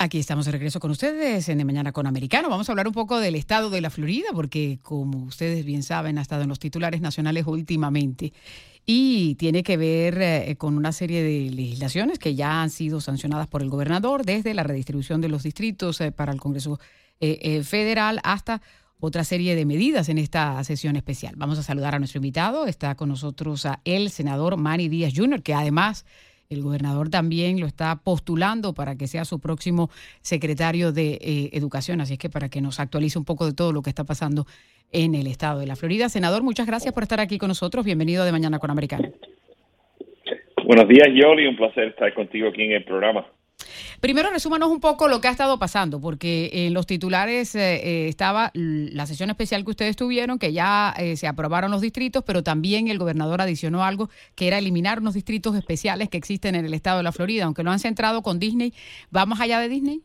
Aquí estamos de regreso con ustedes en Mañana con Americano. Vamos a hablar un poco del estado de la Florida, porque como ustedes bien saben, ha estado en los titulares nacionales últimamente y tiene que ver eh, con una serie de legislaciones que ya han sido sancionadas por el gobernador, desde la redistribución de los distritos eh, para el Congreso eh, Federal hasta otra serie de medidas en esta sesión especial. Vamos a saludar a nuestro invitado. Está con nosotros el senador Manny Díaz Jr., que además el gobernador también lo está postulando para que sea su próximo secretario de eh, Educación. Así es que para que nos actualice un poco de todo lo que está pasando en el estado de la Florida. Senador, muchas gracias por estar aquí con nosotros. Bienvenido de Mañana con Americano. Buenos días, Yoli. Un placer estar contigo aquí en el programa. Primero, resúmanos un poco lo que ha estado pasando, porque en los titulares eh, eh, estaba la sesión especial que ustedes tuvieron, que ya eh, se aprobaron los distritos, pero también el gobernador adicionó algo, que era eliminar unos distritos especiales que existen en el estado de la Florida, aunque lo han centrado con Disney. ¿Vamos allá de Disney?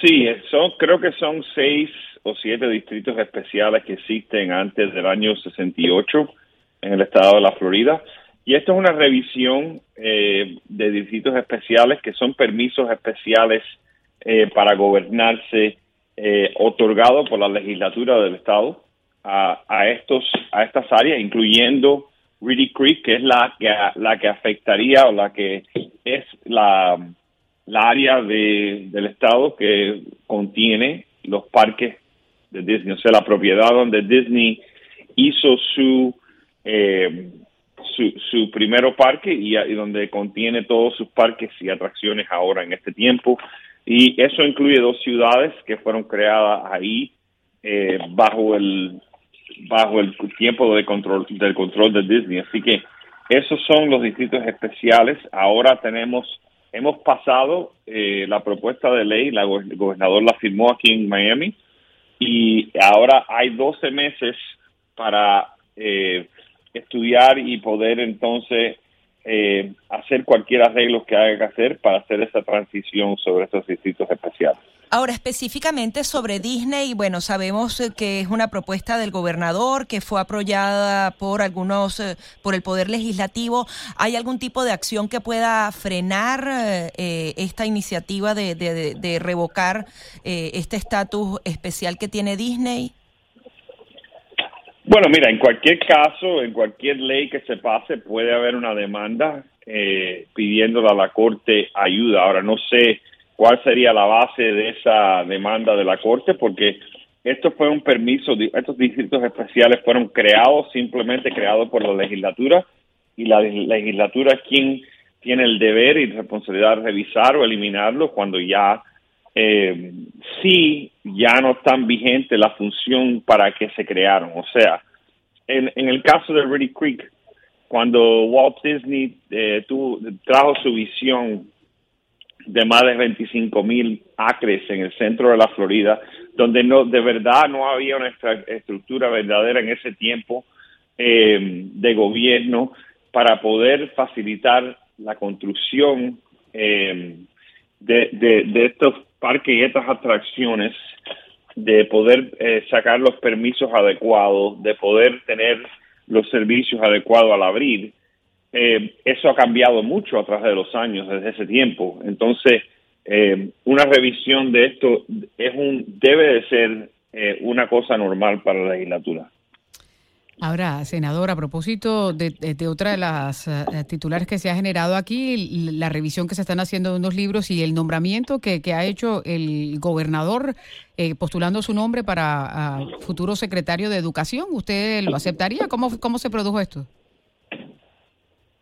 Sí, son, creo que son seis o siete distritos especiales que existen antes del año 68 en el estado de la Florida. Y esto es una revisión eh, de distritos especiales que son permisos especiales eh, para gobernarse eh, otorgados por la legislatura del estado a, a, estos a estas áreas, incluyendo Reedy Creek, que es la que la que afectaría o la que es la, la área de, del estado que contiene los parques de Disney, o sea, la propiedad donde Disney hizo su eh, su, su primero parque y, donde contiene todos sus parques y atracciones ahora en este tiempo. Y eso incluye dos ciudades que fueron creadas ahí eh, bajo el bajo el tiempo de control del control de Disney. Así que esos son los distritos especiales. Ahora tenemos hemos pasado eh, la propuesta de ley, la, el gobernador la firmó aquí en Miami y ahora hay 12 meses para eh, estudiar y poder entonces eh, hacer cualquier arreglo que haya que hacer para hacer esa transición sobre estos distritos especiales. Ahora, específicamente sobre Disney, bueno, sabemos eh, que es una propuesta del gobernador que fue apoyada por algunos, eh, por el Poder Legislativo. ¿Hay algún tipo de acción que pueda frenar esta iniciativa de, de, de revocar este estatus especial que tiene Disney? Bueno, mira, en cualquier caso, en cualquier ley que se pase, puede haber una demanda eh, pidiéndole a la Corte ayuda. Ahora, no sé cuál sería la base de esa demanda de la Corte, porque esto fue un permiso, estos distritos especiales fueron creados, simplemente creados por la legislatura, y la legislatura es quien tiene el deber y responsabilidad de revisar o eliminarlo cuando ya eh, sí ya no están vigente la función para que se crearon. O sea, en, en el caso de Reedy Creek, cuando Walt Disney eh, trajo su visión de más de 25 mil acres en el centro de la Florida, donde no de verdad no había una estructura verdadera en ese tiempo eh, de gobierno para poder facilitar la construcción eh, de, de, estos parques y estas atracciones, de poder eh, sacar los permisos adecuados, de poder tener los servicios adecuados al abrir, eh, eso ha cambiado mucho a través de los años, desde ese tiempo. Entonces, eh, una revisión de esto es un debe de ser una cosa normal para la legislatura. Ahora, senador, a propósito de, otra de las eh, titulares que se ha generado aquí, la revisión que se están haciendo de unos libros y el nombramiento que, ha hecho el gobernador eh, postulando su nombre para futuro secretario de Educación, ¿usted lo aceptaría? ¿Cómo, cómo se produjo esto?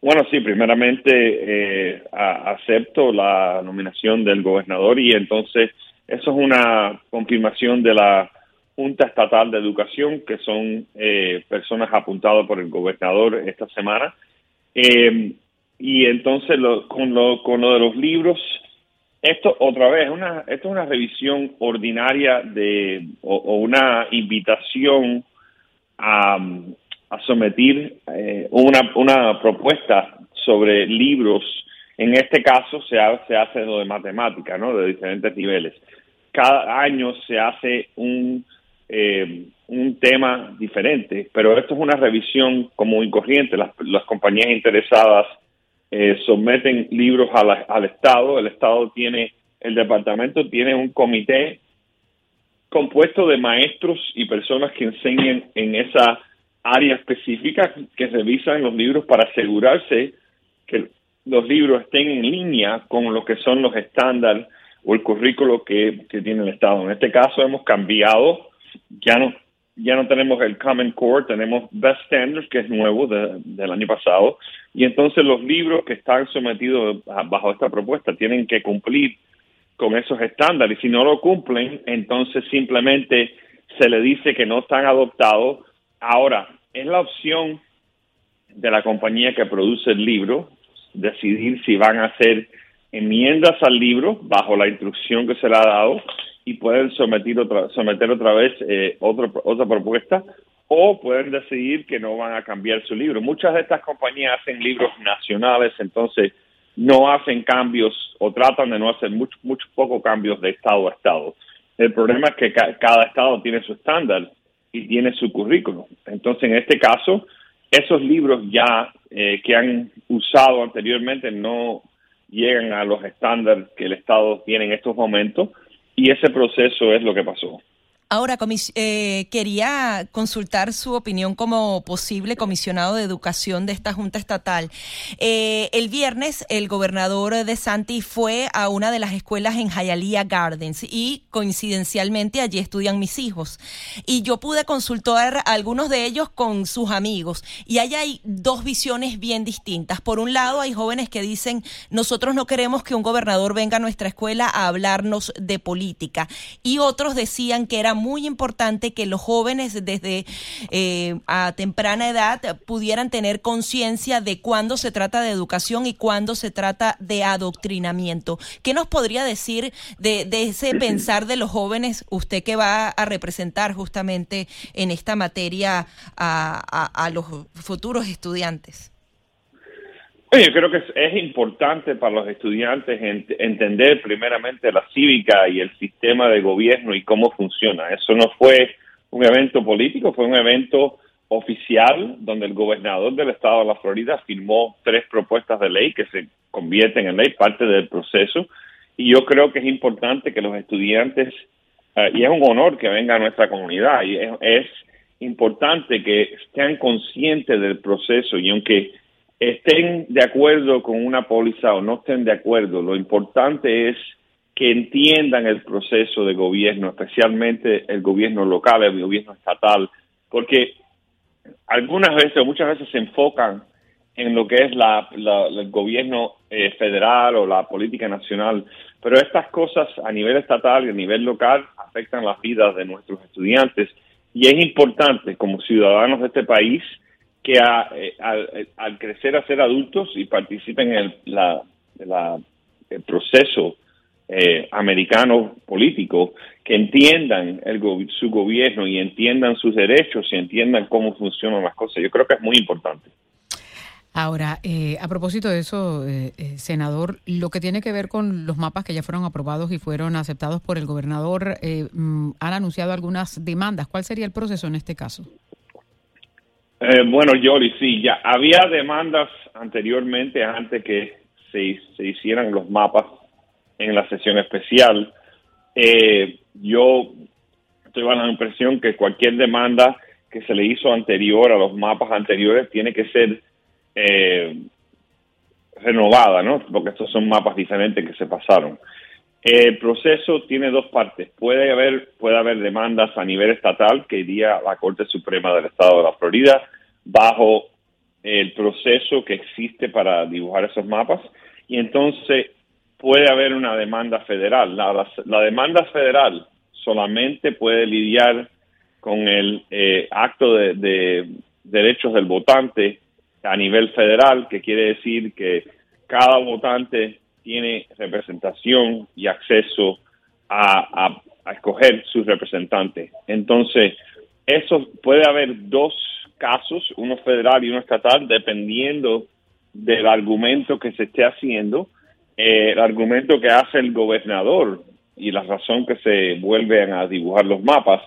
Bueno, sí, primeramente eh, acepto la nominación del gobernador y entonces eso es una confirmación de la Junta Estatal de Educación, que son eh, personas apuntadas por el gobernador esta semana. Eh, y entonces con, lo, con lo de los libros, esto otra vez, una, esto es una revisión ordinaria de, o, una invitación a, a someter eh, una, una propuesta sobre libros En este caso se hace, hace lo de matemática, ¿no? De diferentes niveles. Cada año se hace un, eh, un tema diferente, pero esto es una revisión común y corriente. Las, compañías interesadas eh, someten libros al Estado. El Estado tiene, el departamento tiene un comité compuesto de maestros y personas que enseñan en esa área específica que revisan los libros para asegurarse que los libros estén en línea con lo que son los estándares o el currículo que, tiene el Estado. En este caso hemos cambiado, ya no ya no tenemos el Common Core, tenemos Best Standards, que es nuevo del año pasado, y entonces los libros que están sometidos bajo esta propuesta tienen que cumplir con esos estándares. Si no lo cumplen, entonces simplemente se le dice que no están adoptados. Ahora, es la opción de la compañía que produce el libro decidir si van a hacer enmiendas al libro bajo la instrucción que se le ha dado y pueden someter otra, someter otra vez eh, otra, otra propuesta o pueden decidir que no van a cambiar su libro. Muchas de estas compañías hacen libros nacionales, entonces no hacen cambios o tratan de no hacer muchos mucho pocos cambios de estado a estado. El problema es que cada estado tiene su estándar y tiene su currículum. Entonces, en este caso, esos libros ya eh, que han usado anteriormente no llegan a los estándares que el Estado tiene en estos momentos y ese proceso es lo que pasó. Ahora, eh, quería consultar su opinión como posible comisionado de educación de esta Junta Estatal. Eh, el viernes, el gobernador de Santi fue a una de las escuelas en Hialeah Gardens y coincidencialmente allí estudian mis hijos. Y yo pude consultar a algunos de ellos con sus amigos y ahí hay dos visiones bien distintas. Por un lado, hay jóvenes que dicen, nosotros no queremos que un gobernador venga a nuestra escuela a hablarnos de política. Y otros decían que era muy importante que los jóvenes desde eh, a temprana edad pudieran tener conciencia de cuándo se trata de educación y cuándo se trata de adoctrinamiento. ¿Qué nos podría decir de, ese pensar de los jóvenes, usted que va a representar justamente en esta materia a, los futuros estudiantes? Yo creo que es, importante para los estudiantes entender primeramente la cívica y el sistema de gobierno y cómo funciona. Eso no fue un evento político, fue un evento oficial donde el gobernador del estado de la Florida firmó tres propuestas de ley que se convierten en ley, parte del proceso. Y yo creo que es importante que los estudiantes, eh, y es un honor que venga a nuestra comunidad, y es importante que estén conscientes del proceso y aunque estén de acuerdo con una póliza o no estén de acuerdo, lo importante es que entiendan el proceso de gobierno, especialmente el gobierno local, el gobierno estatal, porque algunas veces o muchas veces se enfocan en lo que es la, el gobierno eh, federal o la política nacional, pero estas cosas a nivel estatal y a nivel local afectan las vidas de nuestros estudiantes. Y es importante como ciudadanos de este país que eh, al, crecer a ser adultos y participen en el, el proceso eh, americano político, que entiendan el, su gobierno y entiendan sus derechos y entiendan cómo funcionan las cosas. Yo creo que es muy importante. Ahora, eh, a propósito de eso, senador, lo que tiene que ver con los mapas que ya fueron aprobados y fueron aceptados por el gobernador, mm, han anunciado algunas demandas. ¿Cuál sería el proceso en este caso? Eh, bueno, Yoli, sí, ya había demandas anteriormente, antes que se, se hicieran los mapas en la sesión especial. Eh, yo estoy la impresión que cualquier demanda que se le hizo anterior a los mapas anteriores tiene que ser eh, renovada, ¿no? Porque estos son mapas diferentes que se pasaron. El proceso tiene dos partes. Puede haber, puede haber demandas a nivel estatal que iría a la Corte Suprema del Estado de la Florida bajo el proceso que existe para dibujar esos mapas y entonces puede haber una demanda federal. La, la, demanda federal solamente puede lidiar con el eh, acto de, de derechos del votante a nivel federal, que quiere decir que cada votante tiene representación y acceso a, a, escoger sus representantes. Entonces, eso puede haber dos casos, uno federal y uno estatal, dependiendo del argumento que se esté haciendo, eh, el argumento que hace el gobernador y la razón que se vuelven a dibujar los mapas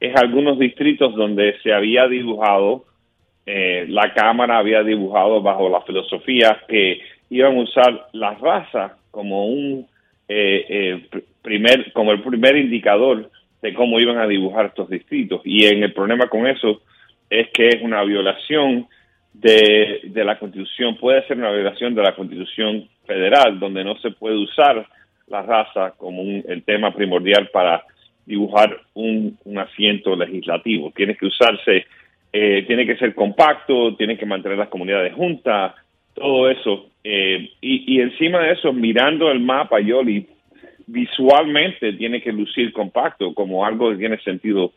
es algunos distritos donde se había dibujado, eh, la Cámara había dibujado bajo la filosofía que iban a usar la raza como un eh, primer, como el primer indicador de cómo iban a dibujar estos distritos. Y en el problema con eso es que es una violación de, de la Constitución, puede ser una violación de la Constitución federal, donde no se puede usar la raza como un, el tema primordial para dibujar un, un asiento legislativo. Tiene que usarse, eh, tiene que ser compacto, tiene que mantener las comunidades juntas, todo eso. Eh, y, encima de eso, mirando el mapa, Yoli, visualmente tiene que lucir compacto, como algo que tiene sentido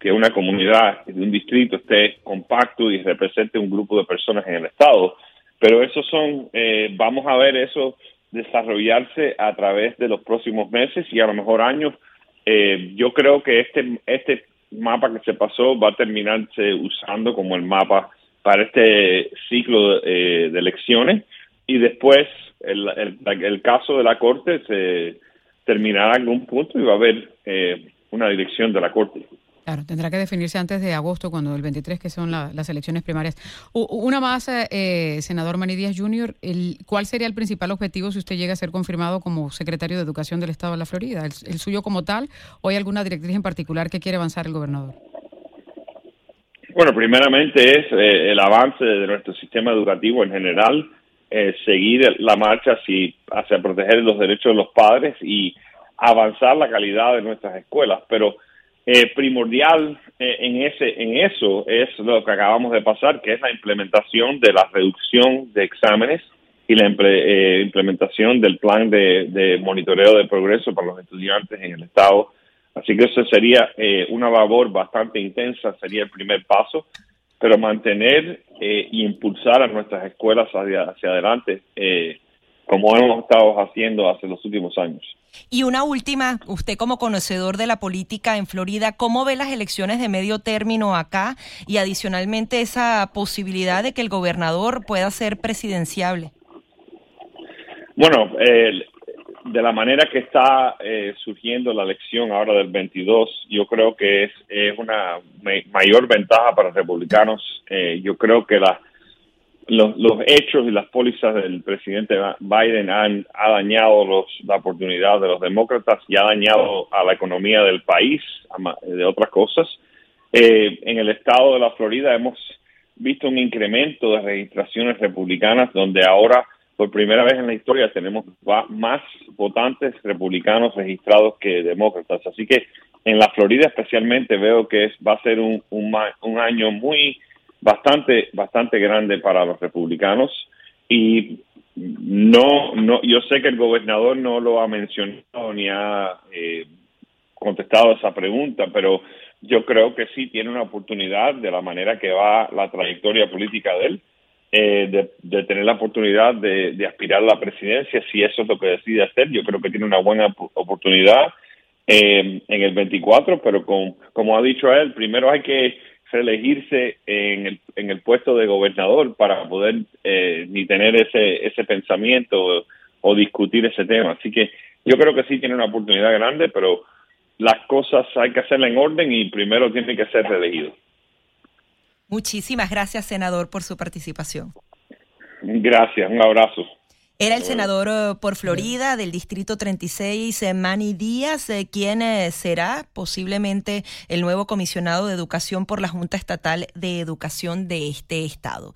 que una comunidad de un distrito esté compacto y represente un grupo de personas en el estado. Pero eso son, eh, vamos a ver eso desarrollarse a través de los próximos meses y a lo mejor años. Eh, yo creo que este, este mapa que se pasó va a terminarse usando como el mapa para este ciclo de, eh, de elecciones y después el, el, el, caso de la Corte se terminará en algún punto y va a haber eh, una dirección de la Corte. Claro, tendrá que definirse antes de agosto, cuando el 23, que son las elecciones primarias. una más, eh, senador Manny Díaz Jr., el, ¿cuál sería el principal objetivo si usted llega a ser confirmado como secretario de Educación del Estado de la Florida? ¿El, suyo como tal o hay alguna directriz en particular que quiere avanzar el gobernador? Bueno, primeramente es eh, el avance de nuestro sistema educativo en general, eh, seguir la marcha hacia, hacia proteger los derechos de los padres y avanzar la calidad de nuestras escuelas, pero eh, primordial eh, en ese en eso es lo que acabamos de pasar, que es la implementación de la reducción de exámenes y la eh, implementación del plan de, monitoreo de progreso para los estudiantes en el estado. Así que eso sería una labor bastante intensa, sería el primer paso, pero mantener e impulsar a nuestras escuelas hacia, hacia adelante, como hemos estado haciendo hace los últimos años. Y una última, usted como conocedor de la política en Florida, ¿cómo ve las elecciones de medio término acá y adicionalmente esa posibilidad de que el gobernador pueda ser presidenciable? Bueno, de la manera que está eh, surgiendo la elección ahora del 22, yo creo que es, una mayor ventaja para los republicanos. Eh, yo creo que la los, los hechos y las pólizas del presidente Biden han ha dañado los, la oportunidad de los demócratas y ha dañado a la economía del país, de otras cosas. Eh, en el estado de la Florida hemos visto un incremento de registraciones republicanas donde ahora por primera vez en la historia tenemos más votantes republicanos registrados que demócratas. Así que en la Florida especialmente veo que es, va a ser un, un, un año muy bastante, bastante grande para los republicanos. Y no, no, yo sé que el gobernador no lo ha mencionado ni ha eh, contestado esa pregunta, pero yo creo que sí tiene una oportunidad de la manera que va la trayectoria política de él, eh, de, tener la oportunidad de, aspirar a la presidencia, si eso es lo que decide hacer, yo creo que tiene una buena oportunidad eh, en el 24, pero con, como ha dicho él, primero hay que reelegirse en el, en el puesto de gobernador para poder eh, ni tener ese, ese pensamiento o, discutir ese tema. Así que yo creo que sí tiene una oportunidad grande, pero las cosas hay que hacerlas en orden y primero tiene que ser reelegido. Muchísimas gracias, senador, por su participación. Gracias, un abrazo. Era el senador eh, por Florida del Distrito 36, eh, Manny Díaz, eh, quien será posiblemente el nuevo comisionado de educación por la Junta Estatal de Educación de este estado.